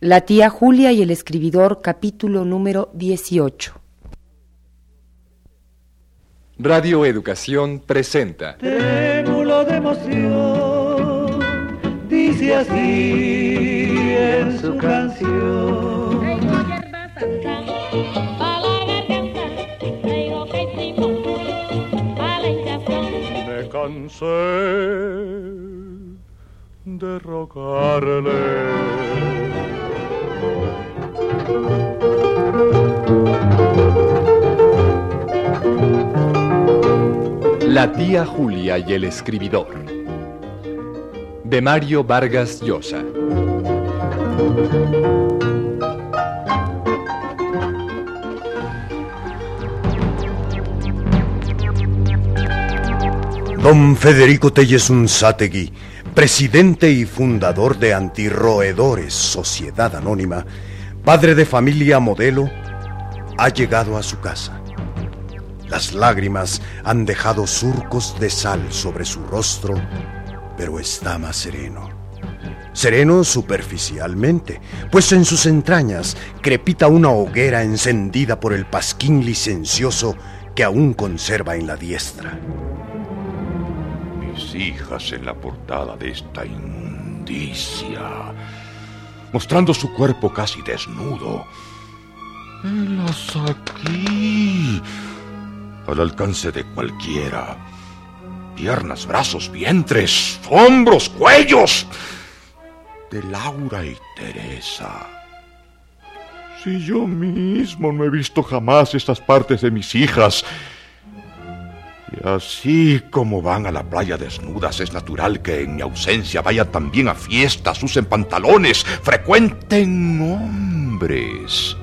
La tía Julia y el escribidor, capítulo número 18. Radio Educación presenta. Trémulo de emoción, dice así en su canción. Me cansé de rogarle. La tía Julia y el escribidor. De Mario Vargas Llosa. Don Federico Telles Unzategui, presidente y fundador de Antirroedores Sociedad Anónima, padre de familia modelo, ha llegado a su casa. Las lágrimas han dejado surcos de sal sobre su rostro, pero está más sereno. Sereno superficialmente, pues en sus entrañas crepita una hoguera encendida por el pasquín licencioso que aún conserva en la diestra. Hijas en la portada de esta inmundicia, mostrando su cuerpo casi desnudo. Velas aquí, al alcance de cualquiera. Piernas, brazos, vientres, hombros, cuellos. De Laura y Teresa. Si yo mismo no he visto jamás estas partes de mis hijas. Y así como van a la playa desnudas, es natural que en mi ausencia vayan también a fiestas, usen pantalones, frecuenten hombres,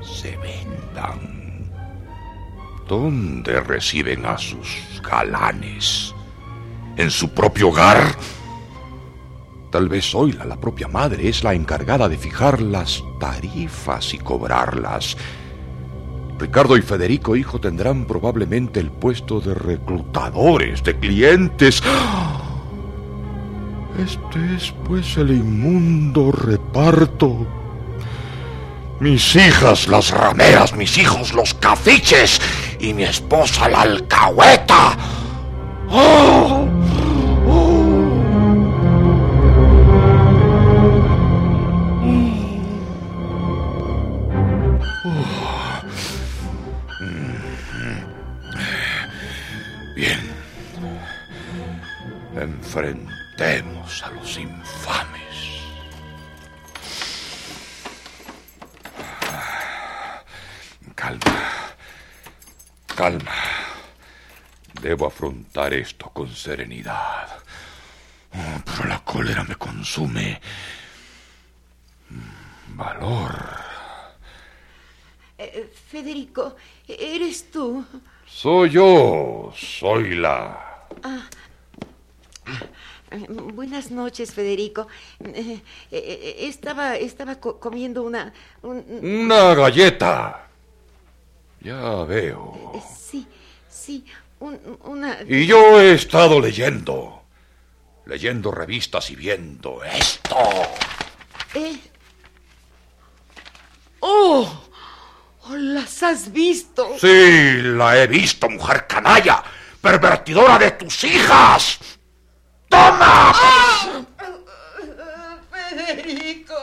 se vendan. ¿Dónde reciben a sus galanes? ¿En su propio hogar? Tal vez Zoila, la propia madre, es la encargada de fijar las tarifas y cobrarlas. Ricardo y Federico, hijo, tendrán probablemente el puesto de reclutadores, de clientes. Este es, pues, el inmundo reparto. Mis hijas, las rameras, mis hijos, los cafiches, y mi esposa, la alcahueta. ¡Oh! Bien. Enfrentemos a los infames. Calma. Calma. Debo afrontar esto con serenidad. Pero la cólera me consume. Valor. Eh, Federico, ¿eres tú? Soy yo, soy la... Eh, Buenas noches, Federico. Eh, eh, estaba estaba co- comiendo una... un- Una galleta. Ya veo. eh, sí, sí, un- una... Y yo he estado leyendo. Leyendo revistas y viendo esto. eh. ¡Oh! ¡Oh, ¡Las has visto! Sí, la he visto, mujer canalla. Pervertidora de tus hijas. ¡Toma! Federico.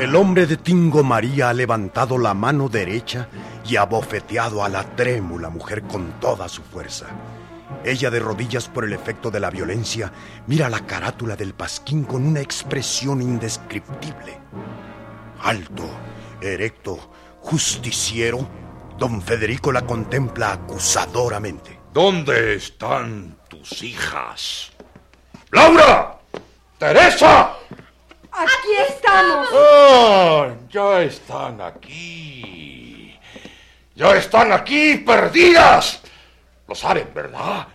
El hombre de Tingo María ha levantado la mano derecha y ha bofeteado a la trémula mujer con toda su fuerza. Ella, de rodillas por el efecto de la violencia, mira la carátula del pasquín con una expresión indescriptible. Alto, erecto, justiciero, don Federico la contempla acusadoramente. ¿Dónde están tus hijas? ¡Laura! ¡Teresa! Aquí estamos. ¡Ah! Ya están aquí. Ya están aquí, perdidas. Lo saben, ¿verdad?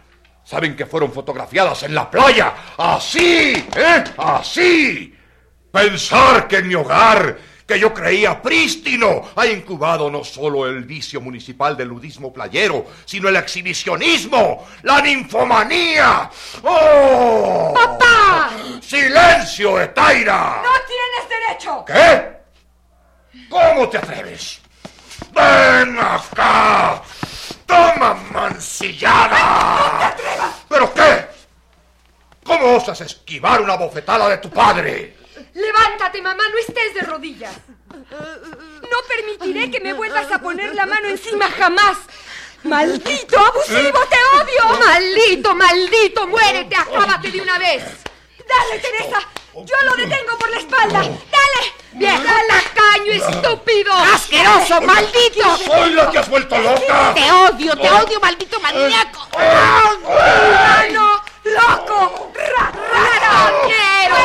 Saben que fueron fotografiadas en la playa. Así, ¿eh? Así. Pensar que en mi hogar que yo creía prístino, ha incubado no solo el vicio municipal del ludismo playero, sino el exhibicionismo, la ninfomanía. ¡Oh! ¡Papá! ¡Silencio, Etaira! ¡No tienes derecho! ¿Qué? ¿Cómo te atreves? ¡Ven acá! ¡Toma, mancillada! ¡No te atrevas! ¿Pero qué? ¿Cómo osas esquivar una bofetada de tu padre? Levántate, mamá, no estés de rodillas. No permitiré que me vuelvas a poner la mano encima jamás. ¡Maldito, abusivo, te odio! ¡Maldito, maldito! ¡Muérete, acábate de una vez! ¡Dale, Teresa! ¡Yo lo detengo por la espalda! ¡Dale! ¡Viejo tacaño, estúpido! ¡Asqueroso, maldito! ¡Soy la que has vuelto loca! ¡Te odio, te odio, maldito maníaco! ¡Humano! ¡Loco! ¡Ra- ¡Ratonero!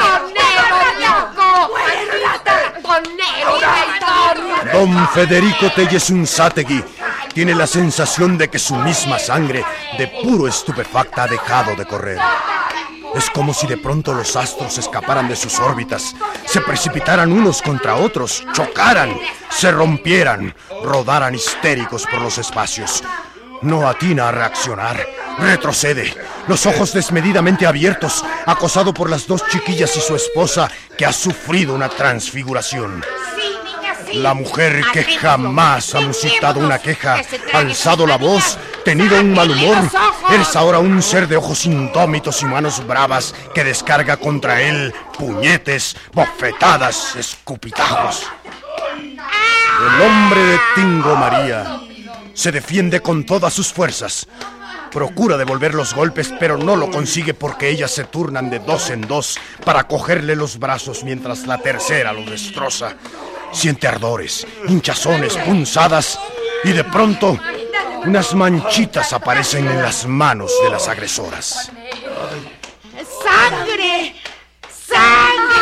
¡Ratonero, loco! ¡Ratonero! Don Federico Telles Unzategui tiene la sensación de que su misma sangre, de puro estupefacta, ha dejado de correr. Es como si de pronto los astros escaparan de sus órbitas, se precipitaran unos contra otros, chocaran, se rompieran, rodaran histéricos por los espacios. No atina a reaccionar, retrocede, los ojos desmedidamente abiertos, acosado por las dos chiquillas y su esposa que ha sufrido una transfiguración. La mujer que jamás ha musitado una queja, alzado la voz, tenido un mal humor, eres ahora un ser de ojos indómitos y manos bravas que descarga contra él puñetes, bofetadas, escupitajos. El hombre de Tingo María se defiende con todas sus fuerzas. Procura devolver los golpes, pero no lo consigue porque ellas se turnan de dos en dos para cogerle los brazos mientras la tercera lo destroza. Siente ardores, hinchazones, punzadas y de pronto unas manchitas aparecen en las manos de las agresoras. ¡Sangre! ¡Sangre!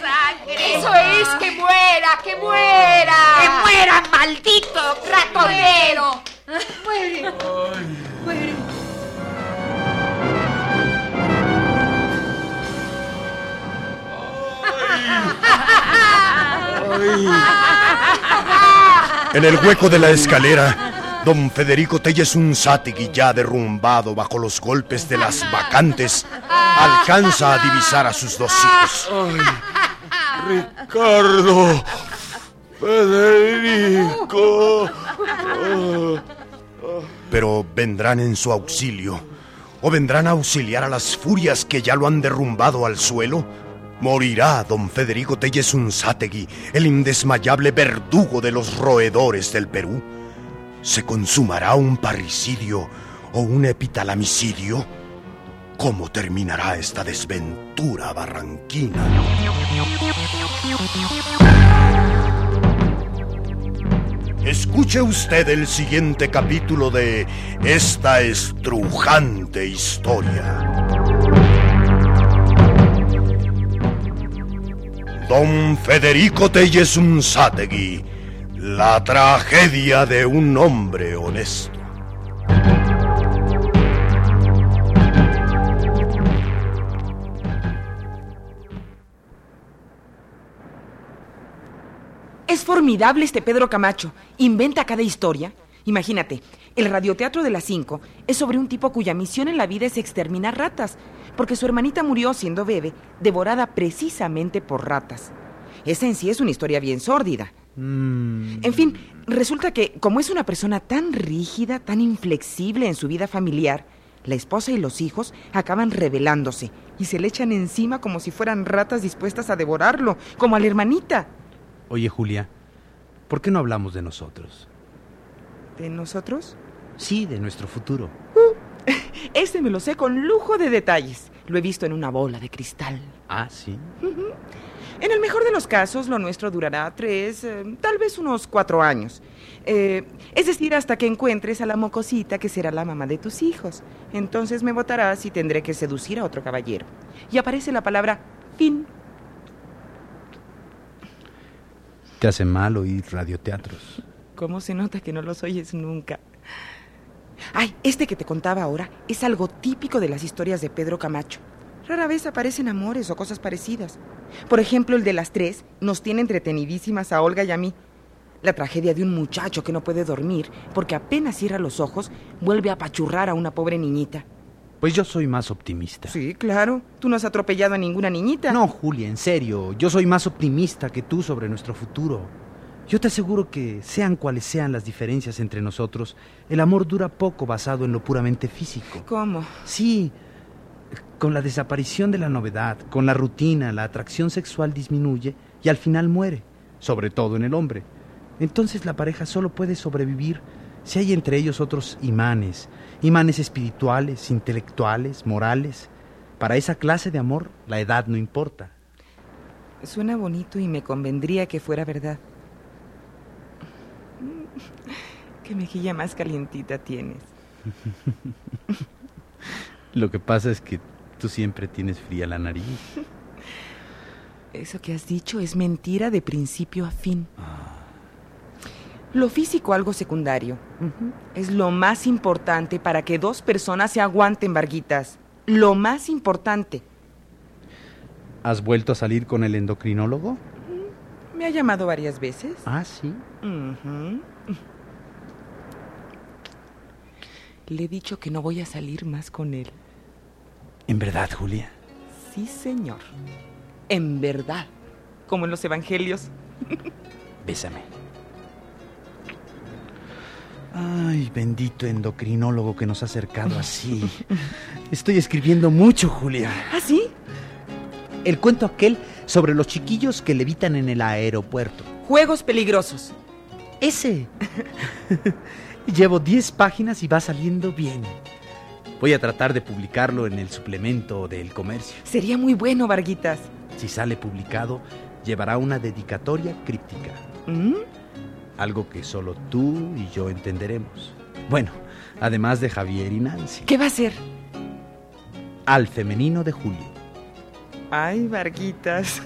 ¡Sangre! ¡Eso es! ¡Que muera! ¡Que muera! ¡Que muera, maldito ratonero! ¡Muere! ¡Muere! En el hueco de la escalera, don Federico Telles Unzategui, ya derrumbado bajo los golpes de las vacantes, alcanza a divisar a sus dos hijos. Ricardo, Federico. Pero vendrán en su auxilio, o vendrán a auxiliar a las furias que ya lo han derrumbado al suelo. Morirá don Federico Telles Unzategui, el indesmayable verdugo de los roedores del Perú. ¿Se consumará un parricidio o un epitalamicidio? ¿Cómo terminará esta desventura barranquina? Escuche usted el siguiente capítulo de esta estrujante historia. Don Federico Telles Unzategui, la tragedia de un hombre honesto. Formidable este Pedro Camacho. Inventa cada historia. Imagínate, el radioteatro de las 5 es sobre un tipo cuya misión en la vida es exterminar ratas, porque su hermanita murió siendo bebé, devorada precisamente por ratas. Esa en sí es una historia bien sórdida. En fin, resulta que como es una persona tan rígida, tan inflexible en su vida familiar, la esposa y los hijos acaban rebelándose y se le echan encima como si fueran ratas dispuestas a devorarlo, como a la hermanita. Oye, Julia, ¿por qué no hablamos de nosotros? ¿De nosotros? Sí, de nuestro futuro. Este me lo sé con lujo de detalles. Lo he visto en una bola de cristal. Ah, sí. En el mejor de los casos, lo nuestro durará tres, eh, tal vez unos cuatro años. Eh, es decir, hasta que encuentres a la mocosita que será la mamá de tus hijos. Entonces me votarás y tendré que seducir a otro caballero. Y aparece la palabra fin. Te hace mal oír radioteatros. ¿Cómo se nota que no los oyes nunca? Ay, este que te contaba ahora es algo típico de las historias de Pedro Camacho. Rara vez aparecen amores o cosas parecidas. Por ejemplo, el de las tres nos tiene entretenidísimas a Olga y a mí. La tragedia de un muchacho que no puede dormir porque apenas cierra los ojos vuelve a apachurrar a una pobre niñita. Pues yo soy más optimista. Sí, claro. Tú no has atropellado a ninguna niñita. No, Julia, en serio. Yo soy más optimista que tú sobre nuestro futuro. Yo te aseguro que, sean cuales sean las diferencias entre nosotros, el amor dura poco basado en lo puramente físico. ¿Cómo? Sí, con la desaparición de la novedad, con la rutina, la atracción sexual disminuye y al final muere, sobre todo en el hombre. Entonces la pareja solo puede sobrevivir si hay entre ellos otros imanes, imanes espirituales, intelectuales, morales. Para esa clase de amor la edad no importa. Suena bonito y me convendría que fuera verdad. Qué mejilla más calientita tienes. Lo que pasa es que tú siempre tienes fría la nariz. Eso que has dicho es mentira de principio a fin. Lo físico algo secundario. Es lo más importante para que dos personas se aguanten, Varguitas. Lo más importante. ¿Has vuelto a salir con el endocrinólogo? Me ha llamado varias veces. Ah, sí. Le he dicho que no voy a salir más con él. ¿En verdad, Julia? Sí, señor. En verdad. Como en los evangelios. Bésame. Ay, bendito endocrinólogo que nos ha acercado así. Estoy escribiendo mucho, Julia. ¿Ah, sí? El cuento aquel sobre los chiquillos que levitan en el aeropuerto. Juegos peligrosos. Ese. Llevo 10 páginas y va saliendo bien. Voy a tratar de publicarlo en el suplemento del comercio. Sería muy bueno, Varguitas. Si sale publicado, llevará una dedicatoria críptica. ¿Mm? Algo que solo tú y yo entenderemos. Bueno, además de Javier y Nancy. ¿Qué va a ser? Al femenino de Julio. Ay, Varguitas.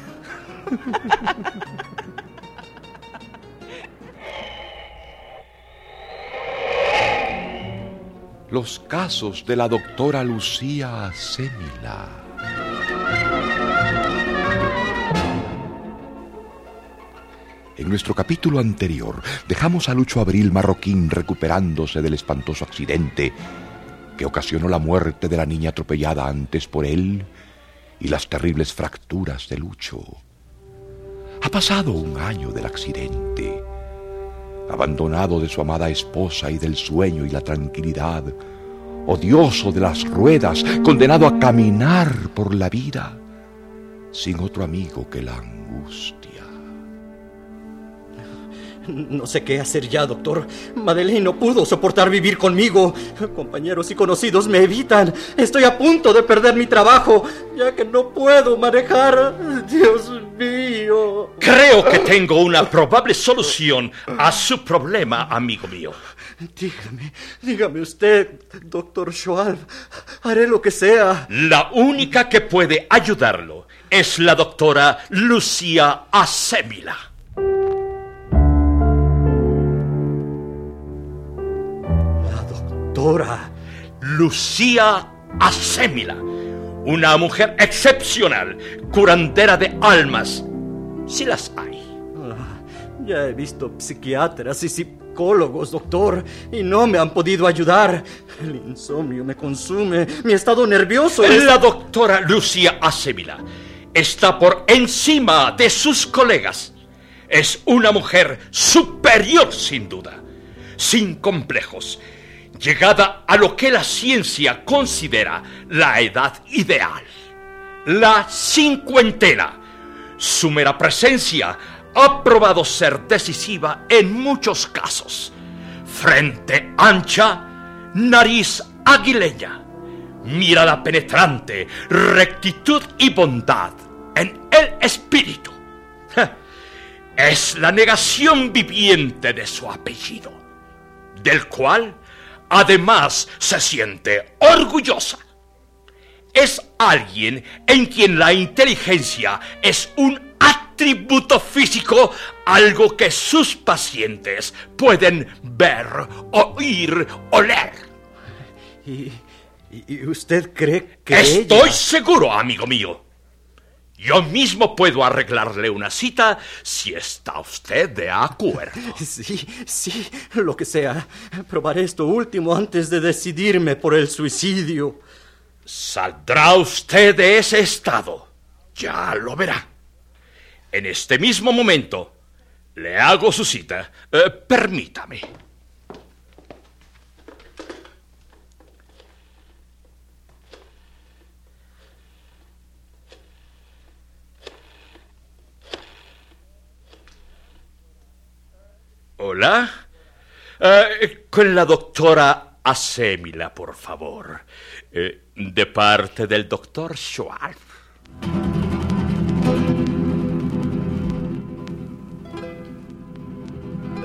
Los casos de la doctora Lucía Semila. En nuestro capítulo anterior dejamos a Lucho Abril Marroquín recuperándose del espantoso accidente que ocasionó la muerte de la niña atropellada antes por él y las terribles fracturas de Lucho. Ha pasado un año del accidente. Abandonado de su amada esposa y del sueño y la tranquilidad, odioso de las ruedas, condenado a caminar por la vida sin otro amigo que la angustia. No sé qué hacer ya, doctor. Madeleine no pudo soportar vivir conmigo. Compañeros y conocidos me evitan. Estoy a punto de perder mi trabajo, ya que no puedo manejar. Dios mío. Creo que tengo una probable solución a su problema, amigo mío. Dígame, dígame usted, doctor Schwalb. Haré lo que sea. La única que puede ayudarlo es la doctora Lucía Asémila. Doctora. Lucía Asémila, una mujer excepcional, curandera de almas, si las hay. Ah, ya he visto psiquiatras y psicólogos, doctor, y no me han podido ayudar. El insomnio me consume, mi estado nervioso es... La doctora Lucía Asémila está por encima de sus colegas. Es una mujer superior, sin duda, sin complejos, llegada a lo que la ciencia considera la edad ideal, la cincuentena. Su mera presencia ha probado ser decisiva en muchos casos. Frente ancha, nariz aguileña, mirada penetrante, rectitud y bondad en el espíritu. Es la negación viviente de su apellido, del cual además se siente orgullosa. Es alguien en quien la inteligencia es un atributo físico, algo que sus pacientes pueden ver, oír, oler. ¿Y, ¿Y usted cree que Estoy ella- seguro, amigo mío. Yo mismo puedo arreglarle una cita si está usted de acuerdo. Sí, sí, lo que sea. Probaré esto último antes de decidirme por el suicidio. Saldrá usted de ese estado. Ya lo verá. En este mismo momento le hago su cita. Eh, permítame. Hola. Eh, con la doctora Acémila, por favor. Eh, de parte del doctor Schwab.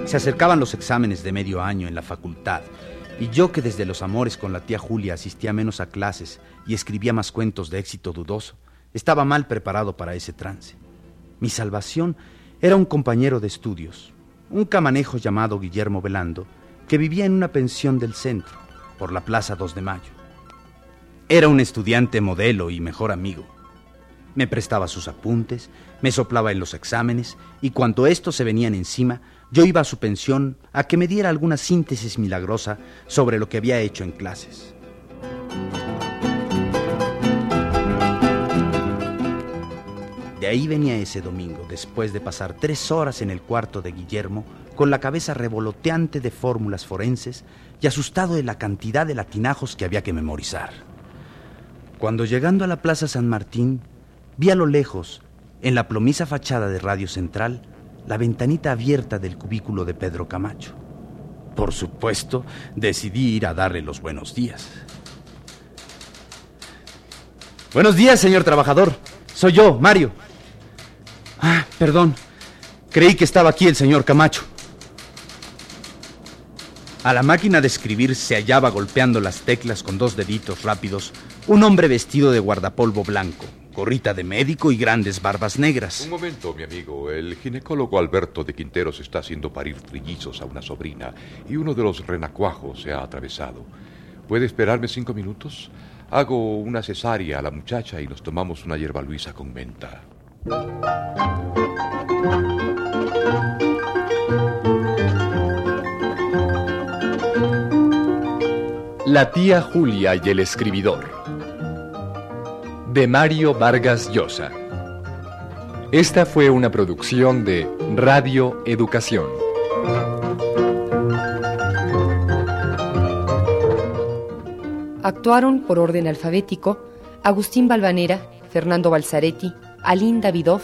Se acercaban los exámenes de medio año en la facultad, y yo que desde los amores con la tía Julia asistía menos a clases y escribía más cuentos de éxito dudoso, estaba mal preparado para ese trance. Mi salvación era un compañero de estudios, un camanejo llamado Guillermo Velando, que vivía en una pensión del centro, por la Plaza 2 de Mayo. Era un estudiante modelo y mejor amigo. Me prestaba sus apuntes, me soplaba en los exámenes, y cuando estos se venían encima, yo iba a su pensión a que me diera alguna síntesis milagrosa sobre lo que había hecho en clases. Ahí venía ese domingo, después de pasar tres horas en el cuarto de Guillermo, con la cabeza revoloteante de fórmulas forenses y asustado de la cantidad de latinajos que había que memorizar. Cuando llegando a la Plaza San Martín, vi a lo lejos, en la plomiza fachada de Radio Central, la ventanita abierta del cubículo de Pedro Camacho. Por supuesto, decidí ir a darle los buenos días. Buenos días, señor trabajador. Soy yo, Mario. Perdón. Creí que estaba aquí el señor Camacho. A la máquina de escribir se hallaba golpeando las teclas con dos deditos rápidos un hombre vestido de guardapolvo blanco, gorrita de médico y grandes barbas negras. Un momento, mi amigo. El ginecólogo Alberto de Quinteros está haciendo parir trillizos a una sobrina y uno de los renacuajos se ha atravesado. ¿Puede esperarme cinco minutos? Hago una cesárea a la muchacha y nos tomamos una hierba luisa con menta. La tía Julia y el escribidor. De Mario Vargas Llosa. Esta fue una producción de Radio Educación. Actuaron por orden alfabético Agustín Balvanera, Fernando Balzaretti, Alín Davidov,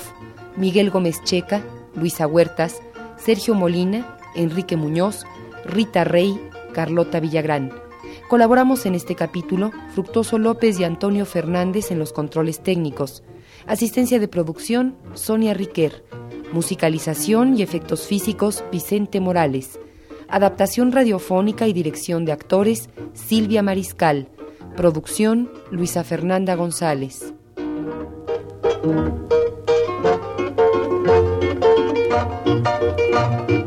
Miguel Gómez Checa, Luisa Huertas, Sergio Molina, Enrique Muñoz, Rita Rey, Carlota Villagrán. Colaboramos en este capítulo Fructoso López y Antonio Fernández en los controles técnicos. Asistencia de producción, Sonia Riquer. Musicalización y efectos físicos, Vicente Morales. Adaptación radiofónica y dirección de actores, Silvia Mariscal. Producción, Luisa Fernanda González. Thank you.